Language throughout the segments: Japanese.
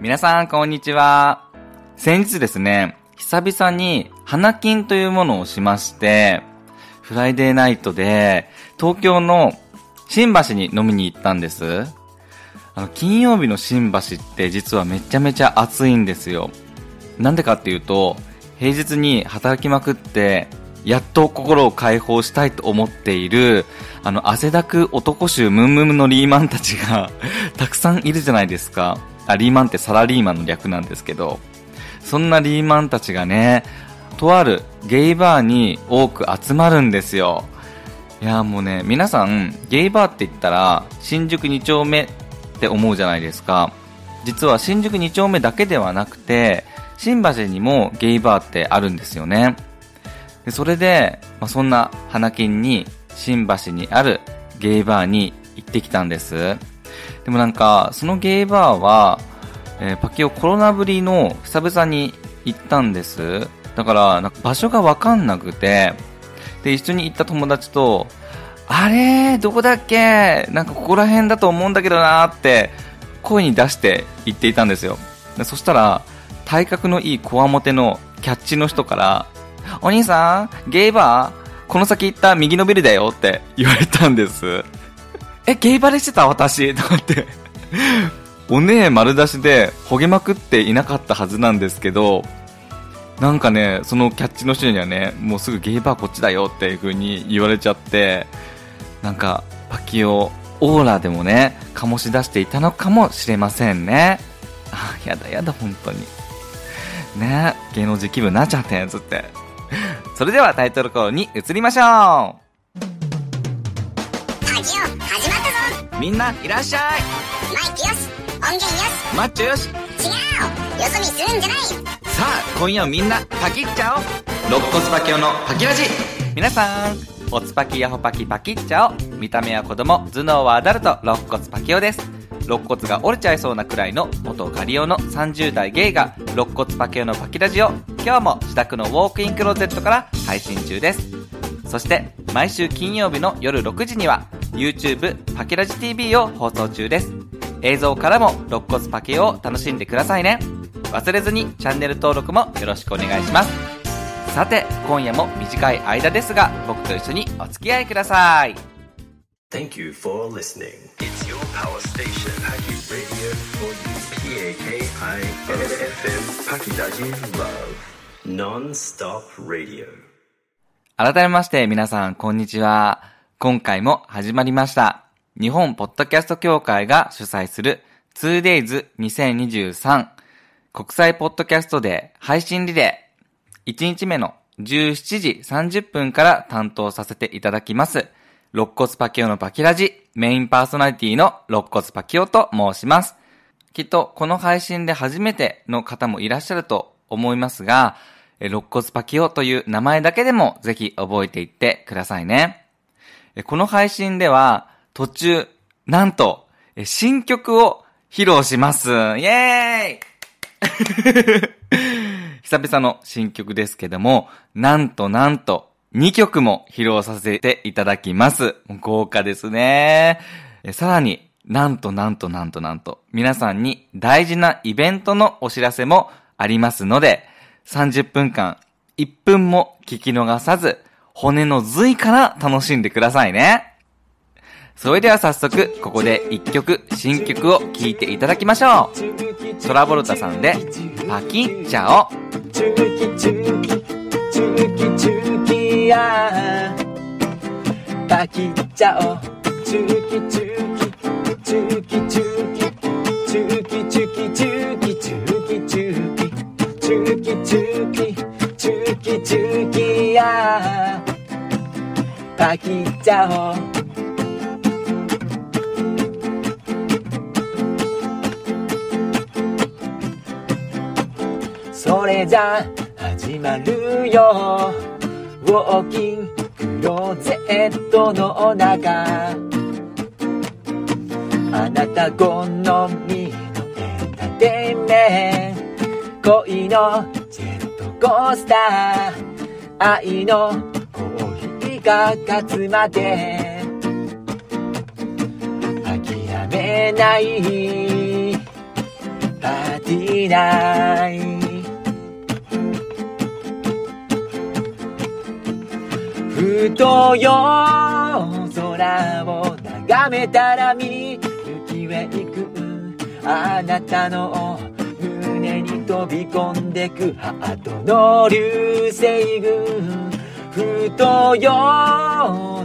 皆さん、こんにちは。先日ですね、久々に花金というものをしまして、フライデーナイトで東京の新橋に飲みに行ったんです。あの、金曜日の新橋って実はめちゃめちゃ暑いんですよ。なんでかっていうと、平日に働きまくって、やっと心を解放したいと思っている、あの、汗だく男衆ムンムンのリーマンたちがたくさんいるじゃないですか。あ、リーマンってサラリーマンの略なんですけど、そんなリーマンたちがね、とあるゲイバーに多く集まるんですよ。いやもうね、皆さん、ゲイバーって言ったら、新宿2丁目って思うじゃないですか。実は新宿2丁目だけではなくて、新橋にもゲイバーってあるんですよね。でそれで、まあ、そんな花金に新橋にあるゲイバーに行ってきたんです。でもなんか、そのゲイバーは、えー、パキオコロナぶりの久々に行ったんです。だから、なんか場所がわかんなくて、で、一緒に行った友達と、あれ？どこだっけ？なんかここら辺だと思うんだけどなーって声に出して言っていたんですよ。でそしたら、体格のいいこわもてのキャッチの人から、お兄さん、ゲイバーこの先行った右のビルだよって言われたんです。え、ゲイバレしてた？私と思って。おねえ丸出しでほげまくっていなかったはずなんですけど、なんかね、そのキャッチの人にはね、もうすぐゲイバーこっちだよっていう風に言われちゃって、なんか、パキオ、オーラでもね、醸し出していたのかもしれませんね。あ、やだやだ、本当に。ね芸能人気分になっちゃってん、つって。それではタイトルコールに移りましょうオ始まったぞみんないらっしゃいマイクよし音源よしマッチョよし。違う。よそ見するんじゃない。さあ今夜みんなパキっちゃおう肋骨パキオのパキラジ。皆さんおつパキヤホパキパキっちゃお見た目は子供頭脳はアダルト。肋骨パキオです。肋骨が折れちゃいそうなくらいの元ガリオの30代ゲイが肋骨パケオのパキラジオ今日も自宅のウォークインクローゼットから配信中です。そして毎週金曜日の夜6時には YouTube パキラジ TV を放送中です映像からも肋骨パケオを楽しんでくださいね忘れずにチャンネル登録もよろしくお願いしますさて今夜も短い間ですが僕と一緒にお付き合いください Thank you for listening. It's your power station, Paki Radio for you. P-A-K-I-N-F-M, Pakidaji Love. Non-stop radio. 改めまして皆さん、こんにちは。今回も始まりました。日本ポッドキャスト協会が主催する 2days2023 国際ポッドキャストで配信リレー1日目の17時30分から担当させていただきます。肋骨パキオのパキラジ、メインパーソナリティの肋骨パキオと申します。きっとこの配信で初めての方もいらっしゃると思いますが、肋骨パキオという名前だけでもぜひ覚えていってくださいね。この配信では途中、なんと、新曲を披露します。イェーイ 久々の新曲ですけども、なんとなんと、2曲も披露させていただきます。豪華ですね。さらに、なんとなんとなんとなんと、皆さんに大事なイベントのお知らせもありますので、30分間、1分も聞き逃さず、骨の髄から楽しんでくださいね。それでは早速、ここで一曲、新曲を聴いていただきましょう。トラボルタさんで、パキッチャオ。チュキチュキ、チュキチュキやパキッチャオ。チュキチュキ、チュキチュキ、チュキチュキ、チュキチュキ、チュキ、チュキチュキ、チュキチュキやパキッチャオ。それじゃ始まるよ。ウォーキングクローゼットの中。あなた好みのエンターテインメント。恋のジェットコースター。愛のコーヒーが勝つまで。諦めない。パーティ89ふと夜空を眺めたら見行きへ行くあなたの胸に飛び込んでくハートの流星群ふと夜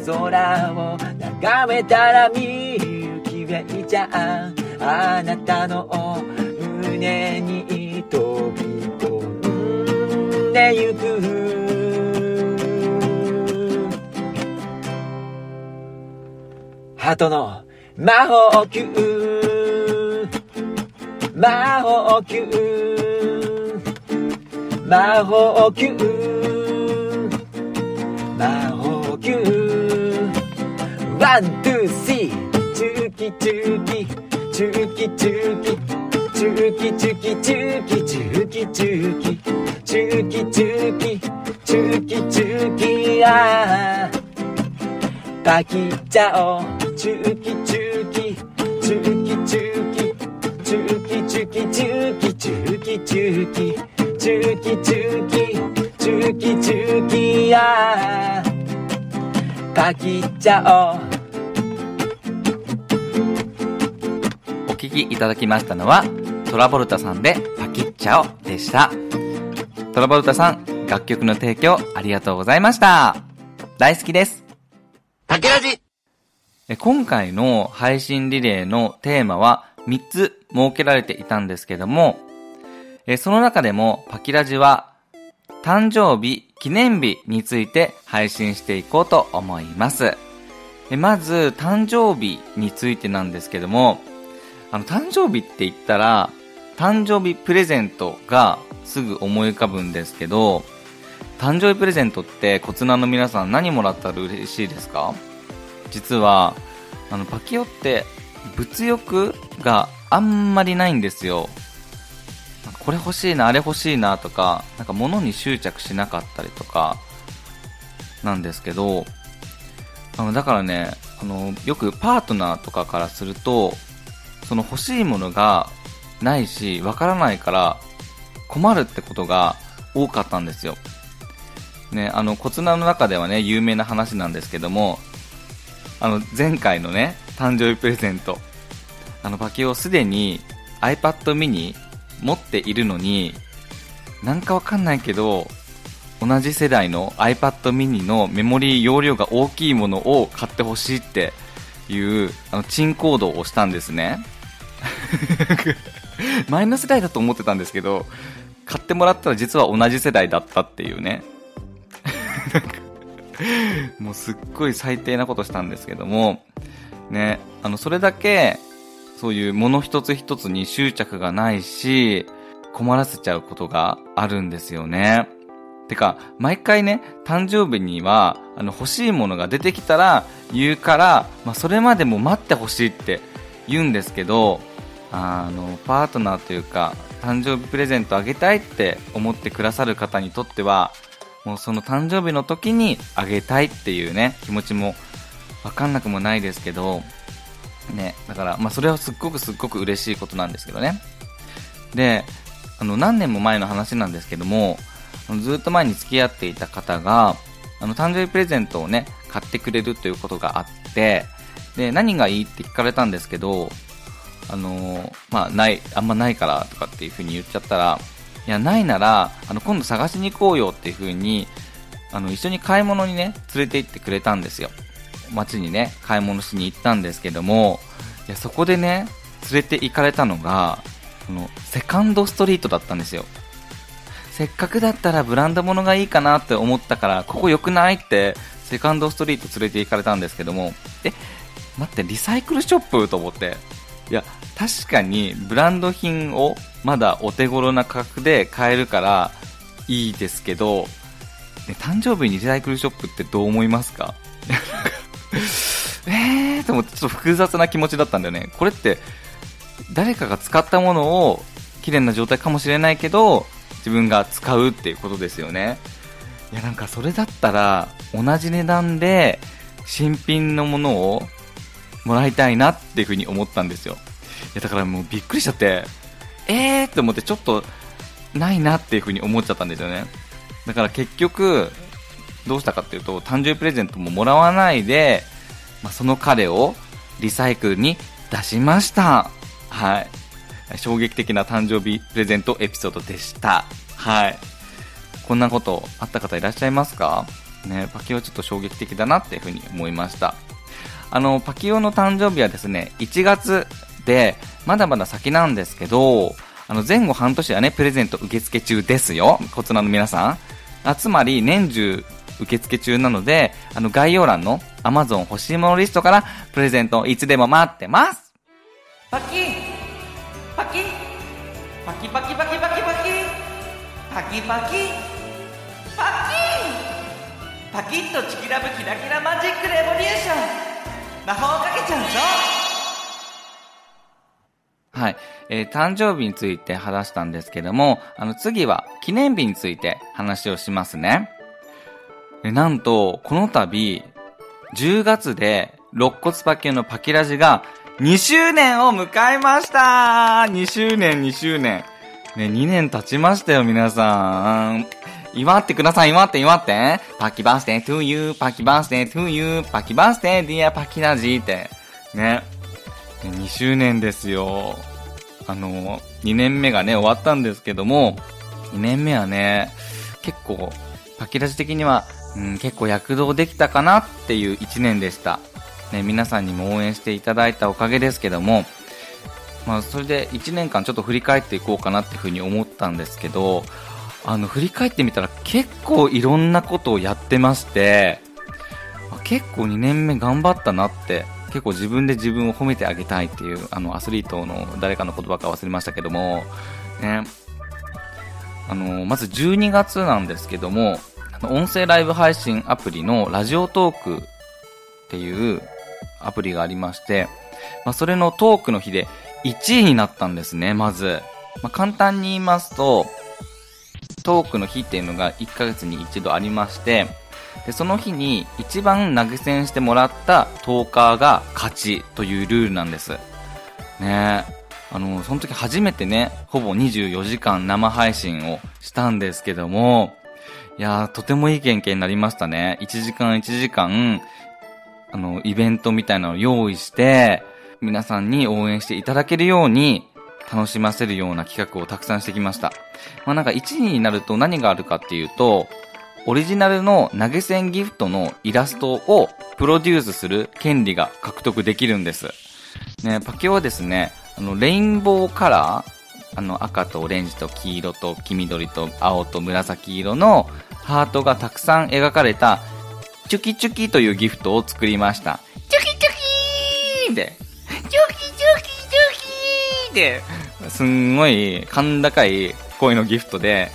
空を眺めたら見行きへいちゃあなたの胸に飛び込んでゆく。ハートの魔法球魔法球魔法球魔法球ワン、ツー、スリーチューキチューキチューキチューキチューキチューキチューキチューキチューキチューキチューキチューキチューキあーパキっちゃおうチューキチューキチューキチューキチューキチューキチューキチューキチューキチューキチューキチューキチューキあーパキっちゃおお聞きいただきましたのは、トラボルタさんでパキッチャオでした。トラボルタさん、楽曲の提供ありがとうございました。大好きです。竹ラジ今回の配信リレーのテーマは3つ設けられていたんですけども、その中でもパキラジは誕生日、記念日について配信していこうと思います。まず、誕生日についてなんですけども、あの、誕生日って言ったら、誕生日プレゼントがすぐ思い浮かぶんですけど、誕生日プレゼントってコツナの皆さん何もらったら嬉しいですか？実はあのパキオって物欲があんまりないんですよ。これ欲しいなあれ欲しいなとかなんか物に執着しなかったりとかなんですけどあのだからねあのよくパートナーとかからするとその欲しいものがないしわからないから困るってことが多かったんですよ。ね、あの、コツナの中ではね、有名な話なんですけども、あの、前回のね、誕生日プレゼント、あの、パキオすでに iPad mini 持っているのに、なんかわかんないけど、同じ世代の iPad mini のメモリー容量が大きいものを買ってほしいっていう、あの、珍行動をしたんですね。前の世代だと思ってたんですけど、買ってもらったら実は同じ世代だったっていうね。もうすっごい最低なことしたんですけども、ね、あの、それだけ、そういうもの一つ一つに執着がないし、困らせちゃうことがあるんですよね。てか、毎回ね、誕生日には、あの、欲しいものが出てきたら言うから、まあ、それまでも待ってほしいって言うんですけど、あの、パートナーというか、誕生日プレゼントあげたいって思ってくださる方にとっては、もうその誕生日の時にあげたいっていうね、気持ちもわかんなくもないですけど、ね、だから、まあそれはすっごくすっごく嬉しいことなんですけどね。で、あの、何年も前の話なんですけども、あのずっと前に付き合っていた方が、あの、誕生日プレゼントをね、買ってくれるということがあって、で、何がいいって聞かれたんですけど、あのーまあ、ない、あんまないからとかっていう風に言っちゃったら、いや、ないなら、あの、今度探しに行こうよっていう風に、あの、一緒に買い物にね、連れて行ってくれたんですよ。街にね、買い物しに行ったんですけども、いや、そこでね、連れて行かれたのが、その、セカンドストリートだったんですよ。せっかくだったらブランド物がいいかなって思ったから、ここ良くないって、セカンドストリート連れて行かれたんですけども、え、待って、リサイクルショップ？と思って。いや、確かにブランド品をまだお手頃な価格で買えるからいいですけど、ね、誕生日にリサイクルショップってどう思いますか？えーと思ってちょっと複雑な気持ちだったんだよね。これって誰かが使ったものを綺麗な状態かもしれないけど自分が使うっていうことですよね。いやなんかそれだったら同じ値段で新品のものをもらいたいなっていうふうに思ったんですよ。いやだからもうびっくりしちゃって、えーって思ってちょっとないなっていう風に思っちゃったんですよね。だから結局、どうしたかっていうと、誕生日プレゼントももらわないで、まあ、その彼をリサイクルに出しました。はい。衝撃的な誕生日プレゼントエピソードでした。はい。こんなことあった方いらっしゃいますか？ね、パキオちょっと衝撃的だなっていうふうに思いました。あの、パキオの誕生日はですね、1月で、まだまだ先なんですけど、あの、前後半年はね、プレゼント受付中ですよ。こちらの皆さん。あつまり、年中受付中なので、あの、概要欄の Amazon 欲しいものリストから、プレゼントいつでも待ってます。パキパキパキパキパキパキパキ。パキパキ。パキパキッとチキラブキラキラマジックレボリューション。魔法かけちゃうぞはい。えー誕生日について話したんですけども、あの、次は記念日について話をしますね。えなんと、この度、10月で、肋骨パキのパキラジが2周年を迎えました !2 周年、2周年。ね、2年経ちましたよ、皆さん。祝ってください、祝って、祝って。パキ birthday to you、パキ birthday to you、パキ birthday dear パキラジーって。ね。2周年ですよ。あの、2年目がね、終わったんですけども、2年目はね、結構、パキラジ的には、うん、結構躍動できたかなっていう1年でした。ね、皆さんにも応援していただいたおかげですけども、まあ、それで1年間ちょっと振り返っていこうかなっていうふうに思ったんですけど、あの、振り返ってみたら結構いろんなことをやってまして、結構2年目頑張ったなって、結構自分で自分を褒めてあげたいっていう、あの、アスリートの誰かの言葉か忘れましたけども、ね、あの、まず12月なんですけども、音声ライブ配信アプリのラジオトークっていうアプリがありまして、まあ、それのトークの日で1位になったんですね、まず。まあ、簡単に言いますと、トークの日っていうのが1ヶ月に一度ありまして、で、その日に一番投げ銭してもらったトーカーが勝ちというルールなんです。ねえ。あの、その時初めてね、ほぼ24時間生配信をしたんですけども、いやー、とてもいい経験になりましたね。1時間1時間、あの、イベントみたいなのを用意して、皆さんに応援していただけるように、楽しませるような企画をたくさんしてきました。まあなんか1位になると何があるかっていうと、オリジナルの投げ銭ギフトのイラストをプロデュースする権利が獲得できるんです。ね、パケはですね、あの、レインボーカラー、あの、赤とオレンジと黄色と黄緑と青と紫色のハートがたくさん描かれた、チュキチュキというギフトを作りました。チュキチュキーって、チュキチュキチュキーって、すんごい甲高い声のギフトで、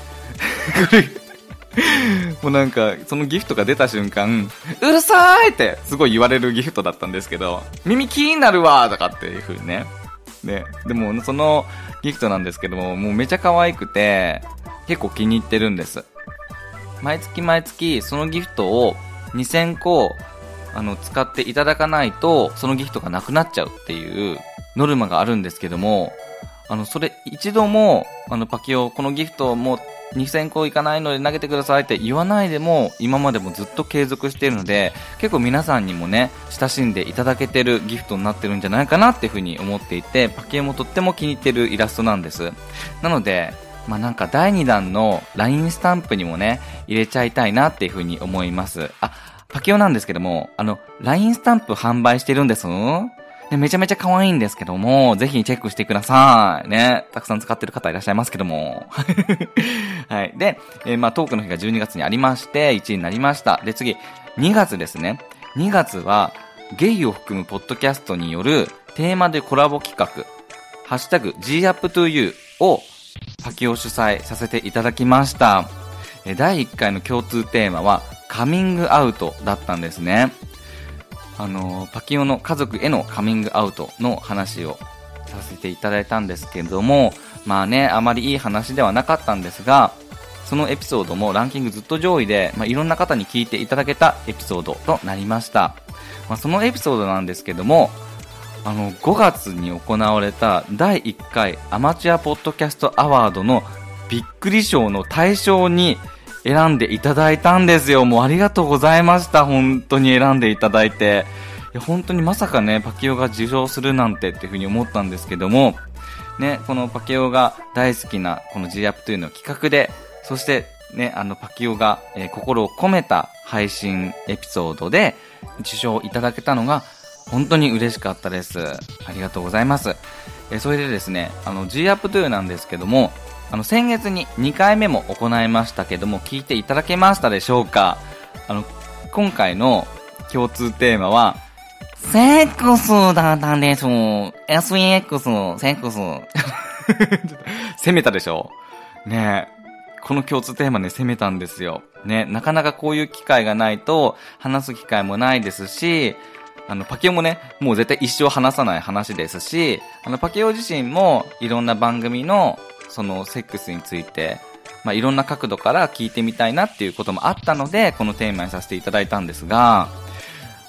もうなんか、そのギフトが出た瞬間、うるさーいってすごい言われるギフトだったんですけど、耳気になるわーとかっていう風にね。で、でもそのギフトなんですけども、もうめちゃ可愛くて、結構気に入ってるんです。毎月毎月そのギフトを2000個、あの、使っていただかないと、そのギフトがなくなっちゃうっていうノルマがあるんですけども、あの、それ一度も、あの、パキオ、このギフトをもう2000個いかないので投げてくださいって言わないでも、今までもずっと継続しているので、結構皆さんにもね、親しんでいただけてるギフトになってるんじゃないかなっていうふうに思っていて、パキオもとっても気に入ってるイラストなんです。なので、まあなんか第2弾の LINE スタンプにもね、入れちゃいたいなっていうふうに思います。あ、パキオなんですけども、あの、LINE スタンプ販売してるんです。でめちゃめちゃ可愛いんですけども、ぜひチェックしてください。ね。たくさん使ってる方いらっしゃいますけども。はい。で、えーまあトークの日が12月にありまして、1位になりました。で、次、2月ですね。2月は、ゲイを含むポッドキャストによるテーマでコラボ企画、ハッシュタグ GUP2U をパキを主催させていただきました。第1回の共通テーマは、カミングアウトだったんですね。あの、パキオの家族へのカミングアウトの話をさせていただいたんですけれども、まあね、あまりいい話ではなかったんですが、そのエピソードもランキングずっと上位で、まあ、いろんな方に聞いていただけたエピソードとなりました。まあ、そのエピソードなんですけども、あの、5月に行われた第1回アマチュアポッドキャストアワードのびっくり賞の対象に選んでいただいたんですよ。もうありがとうございました。本当に選んでいただいて。いや、本当にまさかね、パキオが受賞するなんてっていうふうに思ったんですけども、ね、このパキオが大好きなこの G アップというの企画で、そしてね、あのパキオが、えー心を込めた配信エピソードで受賞いただけたのが本当に嬉しかったです。ありがとうございます。えーそれでですね、あの G アップというなんですけども、あの先月に2回目も行いましたけども、聞いていただけましたでしょうか？あの、今回の共通テーマは、セックスだったんです。SEX、セックス。攻めたでしょ？ねえ。この共通テーマね、攻めたんですよ。ね、なかなかこういう機会がないと、話す機会もないですし、あの、パケオもね、もう絶対一生話さない話ですし、あの、パケオ自身もいろんな番組の、その、セックスについて、まあ、いろんな角度から聞いてみたいなっていうこともあったので、このテーマにさせていただいたんですが、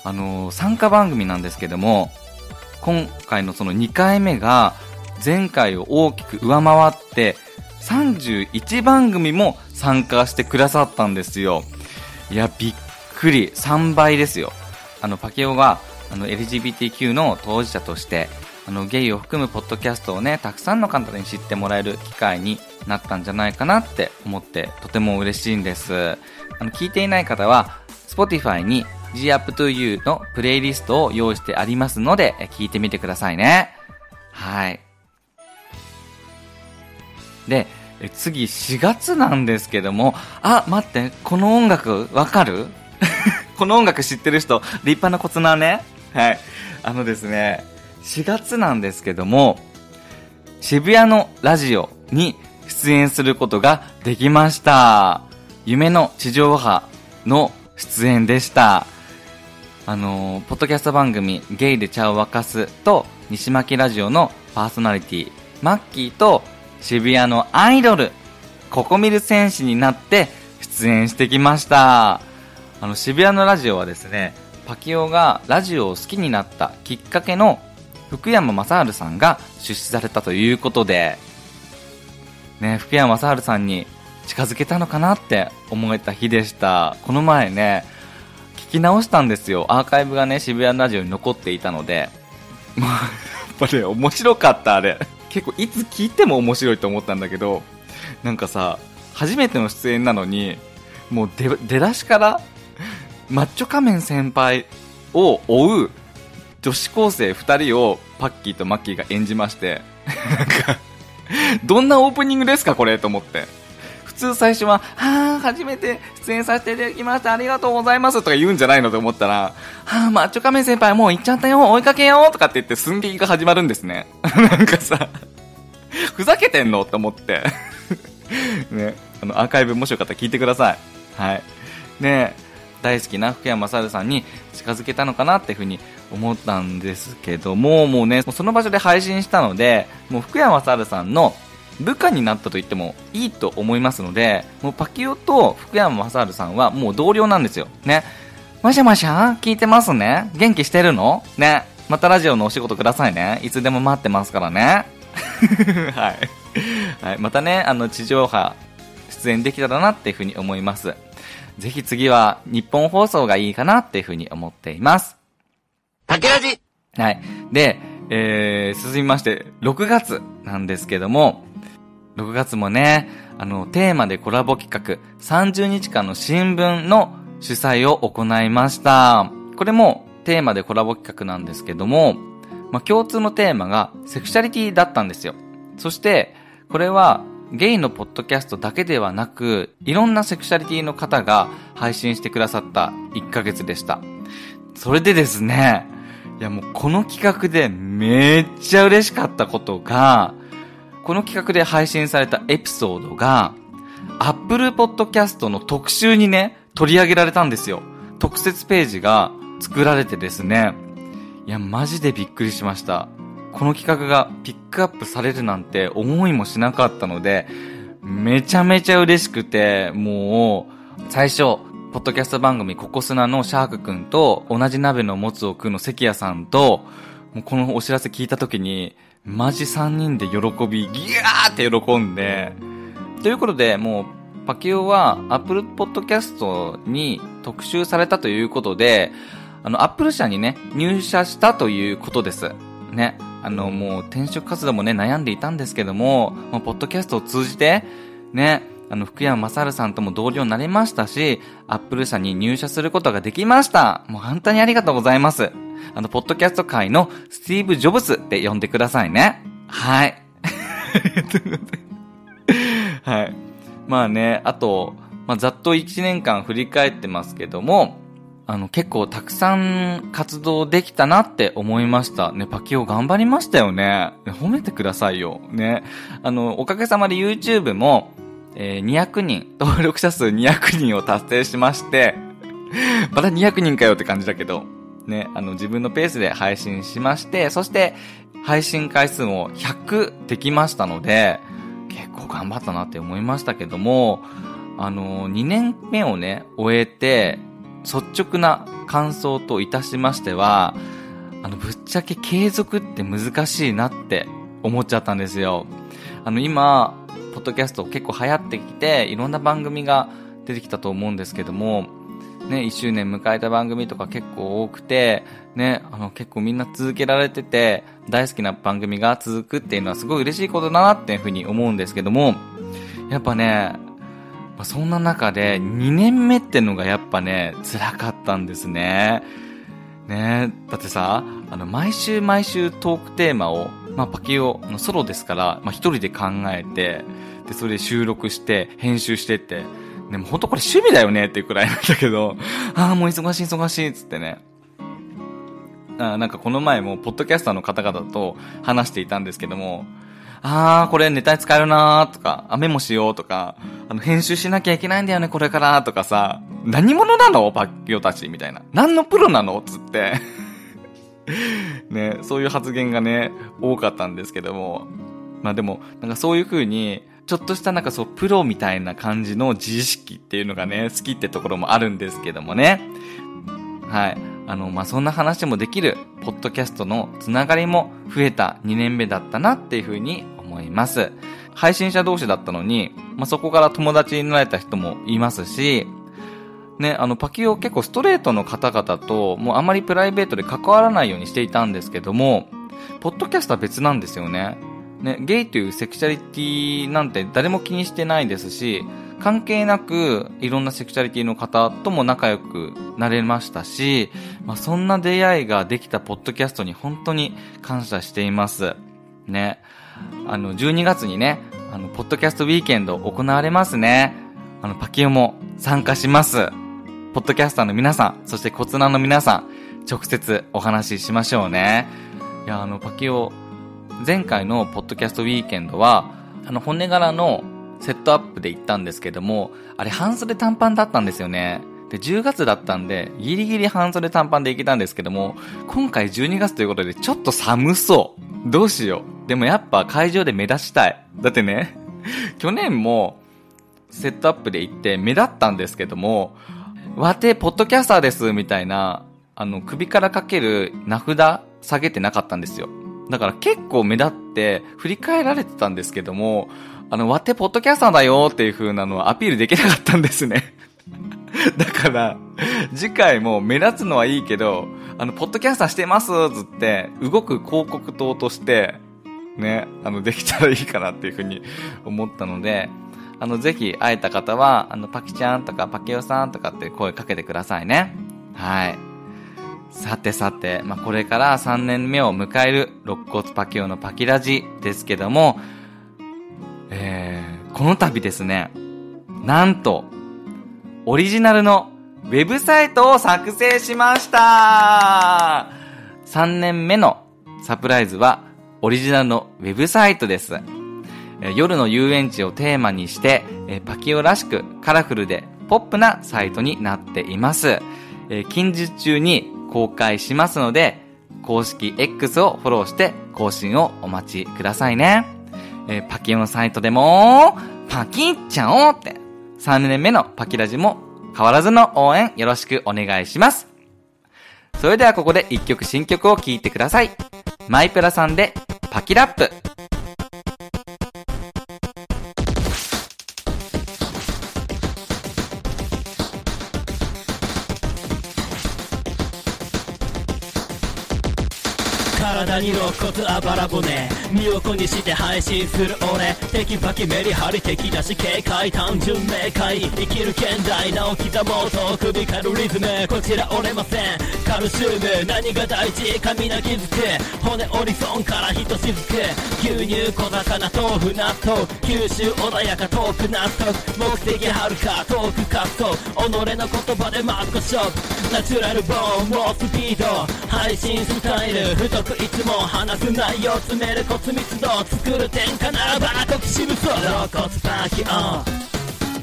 あの、参加番組なんですけども、今回のその2回目が、前回を大きく上回って、31番組も参加してくださったんですよ。いや、びっくり。3倍ですよ。あの、パケオが、あの、LGBTQ の当事者として、あの、ゲイを含むポッドキャストをね、たくさんの方に知ってもらえる機会になったんじゃないかなって思って、とても嬉しいんです。あの、聞いていない方は、Spotify に G-Up2You のプレイリストを用意してありますので、聞いてみてくださいね。はい。で、次4月なんですけども、あ、待って、この音楽わかる？この音楽知ってる人、立派なコツなね。はい。あのですね、4月なんですけども、渋谷のラジオに出演することができました。夢の地上波の出演でした。あのーポッドキャスト番組、ゲイで茶を沸かすと、西巻ラジオのパーソナリティ、マッキーと渋谷のアイドル、ココミル戦士になって出演してきました。あの、渋谷のラジオはですね、パキオがラジオを好きになったきっかけの福山雅治さんが出資されたということで、ね、福山雅治さんに近づけたのかなって思えた日でした。この前ね、聞き直したんですよ。アーカイブがね、渋谷ラジオに残っていたので。まあ、やっぱね、面白かった、あれ。結構、いつ聞いても面白いと思ったんだけど、なんかさ、初めての出演なのに、もう、出だしから、マッチョ仮面先輩を追う女子高生二人をパッキーとマッキーが演じまして、なんか、どんなオープニングですか、これと思って。普通最初は、はぁ、初めて出演させていただきました、ありがとうございますとか言うんじゃないのと思ったら、はぁ、マッチョ仮面先輩もう行っちゃったよ、追いかけようとかって言って寸劇が始まるんですね。なんかさ、ふざけてんのって思って。ね、あの、アーカイブもしよかったら聞いてください。はい。ね大好きな福山雅治さんに近づけたのかなっていうふうに思ったんですけども、もうね、その場所で配信したので、もう福山雅治さんの部下になったと言ってもいいと思いますので、もうパキオと福山雅治さんはもう同僚なんですよ。ね。もしもしゃ聞いてますね元気してるの？ね。またラジオのお仕事くださいね。いつでも待ってますからね。はい。はい。またね、あの、地上波出演できたらなっていうふうに思います。ぜひ次は日本放送がいいかなっていうふうに思っています。竹ラジはい。で、えー、進みまして、6月なんですけども、6月もね、あの、テーマでコラボ企画、30日間の新聞の主催を行いました。これもテーマでコラボ企画なんですけども、まあ、共通のテーマがセクシャリティだったんですよ。そして、これはゲイのポッドキャストだけではなく、いろんなセクシャリティの方が配信してくださった1ヶ月でした。それでですね、いやもうこの企画でめっちゃ嬉しかったことが、この企画で配信されたエピソードが、Apple Podcast の特集にね、取り上げられたんですよ。特設ページが作られてですね、いや、マジでびっくりしました。この企画がピックアップされるなんて思いもしなかったので、めちゃめちゃ嬉しくて、もう、最初、ポッドキャスト番組ココスナのシャークくんと同じ鍋のもつを食うの関谷さんと、もうこのお知らせ聞いた時に、マジ3人で喜び、ギャーって喜んで、ということで、もう、パキオは Apple Podcast に特集されたということで、あの、Apple 社にね、入社したということです。ね。あの、もう転職活動もね、悩んでいたんですけども、ポッドキャストを通じて、ね、あの、福山雅治さんとも同僚になれましたし、アップル社に入社することができました。もう本当にありがとうございます。あの、ポッドキャスト界のスティーブ・ジョブスって呼んでくださいね。はい。はい。まあね、あと、まあ、ざっと1年間振り返ってますけども、あの、結構たくさん活動できたなって思いました。ね、パキオ頑張りましたよね。褒めてくださいよ。ね。あの、おかげさまで YouTube も、えー200人、登録者数200人を達成しまして、また200人かよって感じだけど、ね、あの、自分のペースで配信しまして、そして、配信回数も100できましたので、結構頑張ったなって思いましたけども、あの、2年目をね、終えて、率直な感想といたしましては、あの、ぶっちゃけ継続って難しいなって思っちゃったんですよ。あの、今、ッドキャスト結構流行ってきて、いろんな番組が出てきたと思うんですけども、ね、1周年迎えた番組とか結構多くて、ね、あの、結構みんな続けられてて、大好きな番組が続くっていうのはすごい嬉しいことだなっていうふうに思うんですけども、やっぱね、まあそんな中で2年目ってのがやっぱね、辛かったんですね。ねだってさ、あの、毎週毎週トークテーマを、まあ、パキオのソロですから、まあ、一人で考えて、で、それで収録して、編集してって、でも本当これ趣味だよねっていうくらいなんだけど、ああ、もう忙しい忙しいっつってね。あなんかこの前も、ポッドキャスターの方々と話していたんですけども、あー、これネタに使えるなーとか、あ、メモしようとか、あの、編集しなきゃいけないんだよね、これからとかさ、何者なの？パッキオたちみたいな。何のプロなの？つって。ね、そういう発言がね、多かったんですけども。まあでも、なんかそういう風に、ちょっとしたなんかそう、プロみたいな感じの自意識っていうのがね、好きってところもあるんですけどもね。はい。あの、まあ、そんな話もできる、ポッドキャストのつながりも増えた2年目だったなっていうふうに思います。配信者同士だったのに、まあ、そこから友達になれた人もいますし、ね、あの、パキオ結構ストレートの方々と、もうあまりプライベートで関わらないようにしていたんですけども、ポッドキャストは別なんですよね。ね、ゲイというセクシャリティなんて誰も気にしてないですし、関係なくいろんなセクシャリティの方とも仲良くなれましたし、まあ、そんな出会いができたポッドキャストに本当に感謝しています。ね。あの、12月にね、あの、ポッドキャストウィーケンド行われますね。あの、パキオも参加します。ポッドキャスターの皆さん、そしてコツナの皆さん、直接お話ししましょうね。いや、あの、パキオ、前回のポッドキャストウィーケンドは、あの、骨柄のセットアップで行ったんですけども、あれ半袖短パンだったんですよね。で、10月だったんで、ギリギリ半袖短パンで行けたんですけども、今回12月ということでちょっと寒そう。どうしよう。でもやっぱ会場で目立ちたい。だってね、去年もセットアップで行って目立ったんですけども、わて、ポッドキャスターです、みたいな、あの、首からかける名札下げてなかったんですよ。だから結構目立って振り返られてたんですけども、あの、わて、ポッドキャスターだよっていう風なのはアピールできなかったんですね。だから、次回も目立つのはいいけど、あの、ポッドキャスターしてますつって、動く広告塔として、ね、あの、できたらいいかなっていう風に思ったので、あの、ぜひ会えた方は、あの、パキちゃんとかパキオさんとかって声かけてくださいね。はい。さてさて、まあ、これから3年目を迎える肋骨パキオのパキラジですけども、えー、この度ですね、なんと、オリジナルのウェブサイトを作成しました3年目のサプライズはオリジナルのウェブサイトです。夜の遊園地をテーマにして、パキオらしくカラフルでポップなサイトになっています。近日中に公開しますので、公式 X をフォローして更新をお待ちくださいね。パキオのサイトでも、パキっちゃおうって、3年目のパキラジも変わらずの応援よろしくお願いします。それではここで一曲新曲を聴いてください。マイプラさんでパキラップ。体に肋骨あばら骨。身を粉にして配信する俺。テキパキメリハリ敵だし警戒単純明快生きる現代な置き刻もと首狩るリズム。こちら折れません。カルシウム。何が大事髪な傷つく。骨折り損からひとしずく。牛乳小魚豆腐納豆。九州穏やか遠く納得。目的はるか遠くカット己の言葉でマッコショップナチュラルボーン。猛スピード。配信スタイル。太くいつもも話す内容詰めるコツ密度作る天下ならば国士無双ロコスパーキオン。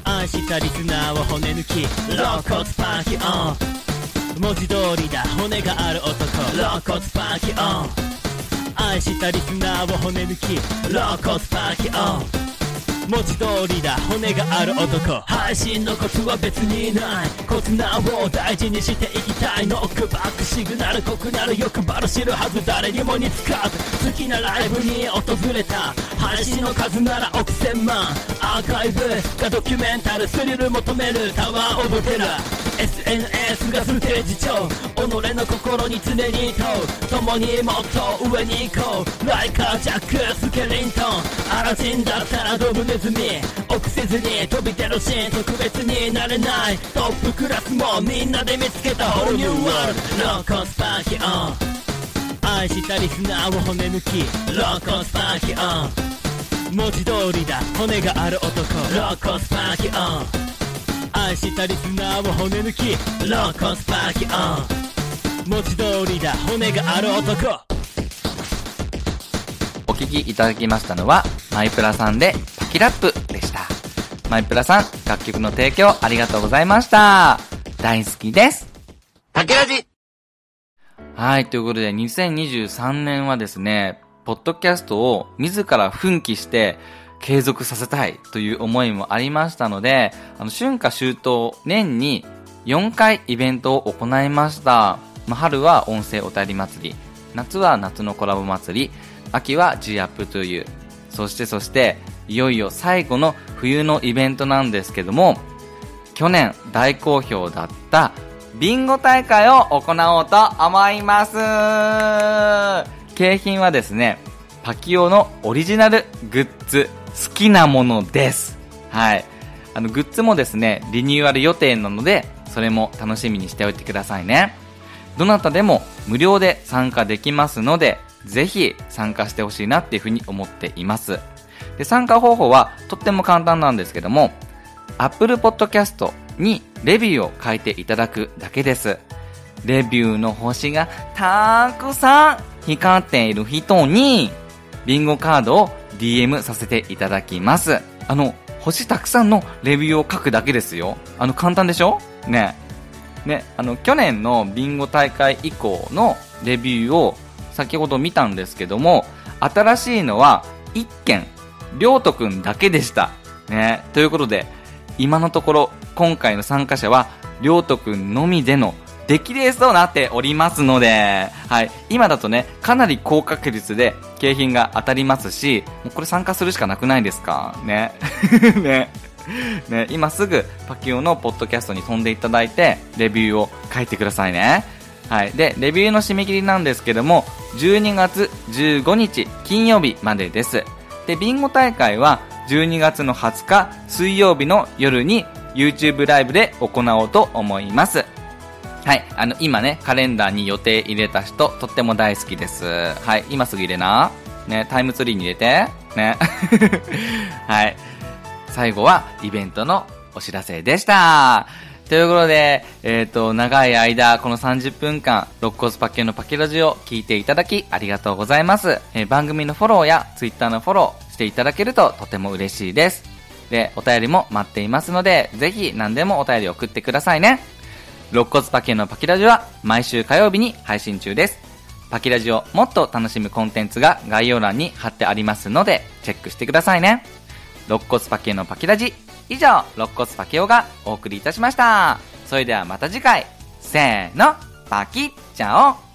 愛したリスナーを骨抜き。ロコスパーキオン。文字通りだ。骨がある男。ロコスパーキオン。愛したリスナーを骨抜き。ロコスパーキオン。文字通りだ。骨がある男。配信のコツは別にない。コツなを大事にしていきたいノックバックシグナル濃くなる。欲張る知るはず。誰にも似つかず。きなライブに訪れた配信の数なら億千万。アーカイブがドキュメンタルスリル求めるタワーオブテラ SNS がステージ上。己の心に常に問う。共にもっと上に行こう。ライカージャックスケリントン。アラジンだったらドブネズミ。臆せずに飛び出るシーン特別になれない。トップクラスもみんなで見つけたホールニューワールド。ローコスパーキオン。愛したリスナーを骨抜き。ローコスパーキオン。文字通りだ。骨がある男。ローコスパーキオン。愛したリスナーを骨抜き。ローコスパーキオン。文字通りだ。骨がある男。お聞きいただきましたのは、マイプラさんでパキラップでした。マイプラさん、楽曲の提供ありがとうございました。大好きです。パケラジはい、ということで、2023年はですね、ポッドキャストを自ら奮起して継続させたいという思いもありましたので、あの、春夏秋冬、年に4回イベントを行いました。まあ、春は音声お便り祭り、夏は夏のコラボ祭り、秋は G アップという、そしてそして、いよいよ最後の冬のイベントなんですけども、去年大好評だったビンゴ大会を行おうと思います景品はですね、パキオのオリジナルグッズ、好きなものです。はい。あの、グッズもですね、リニューアル予定なので、それも楽しみにしておいてくださいね。どなたでも無料で参加できますので、ぜひ参加してほしいなっていうふうに思っています。で、参加方法はとっても簡単なんですけども、Apple Podcast にレビューを書いていただくだけです。レビューの星がたくさん光っている人に、ビンゴカードを DM させていただきます。あの、星たくさんのレビューを書くだけですよ。あの、簡単でしょ？ね。ね、あの、去年のビンゴ大会以降のレビューを先ほど見たんですけども、新しいのは1件、りょうとくんだけでした。ね。ということで、今のところ、今回の参加者は、りょうとくんのみでの出来レースとなっておりますので、はい。今だとね、かなり高確率で景品が当たりますし、もうこれ参加するしかなくないですか？ね。ね。ね、今すぐパキオのポッドキャストに飛んでいただいて、レビューを書いてくださいね。はい。で、レビューの締め切りなんですけども、12月15日金曜日までです。で、ビンゴ大会は12月の20日水曜日の夜に YouTube ライブで行おうと思います。はい。あの、今ね、カレンダーに予定入れた人、とっても大好きです。はい。今すぐ入れな。ね、タイムツリーに入れて。ね。はい。最後はイベントのお知らせでした。ということで、えっ、と、長い間、この30分間、肋骨パッケのパケラジを聞いていただき、ありがとうございます。えー番組のフォローや、ツイッターのフォローしていただけるととても嬉しいです。で、お便りも待っていますので、ぜひ何でもお便り送ってくださいね。肋骨パケのパキラジは毎週火曜日に配信中です。パキラジをもっと楽しむコンテンツが概要欄に貼ってありますので、チェックしてくださいね。肋骨パケのパキラジ。以上、肋骨パケオがお送りいたしました。それではまた次回。せーの、パキッチャオ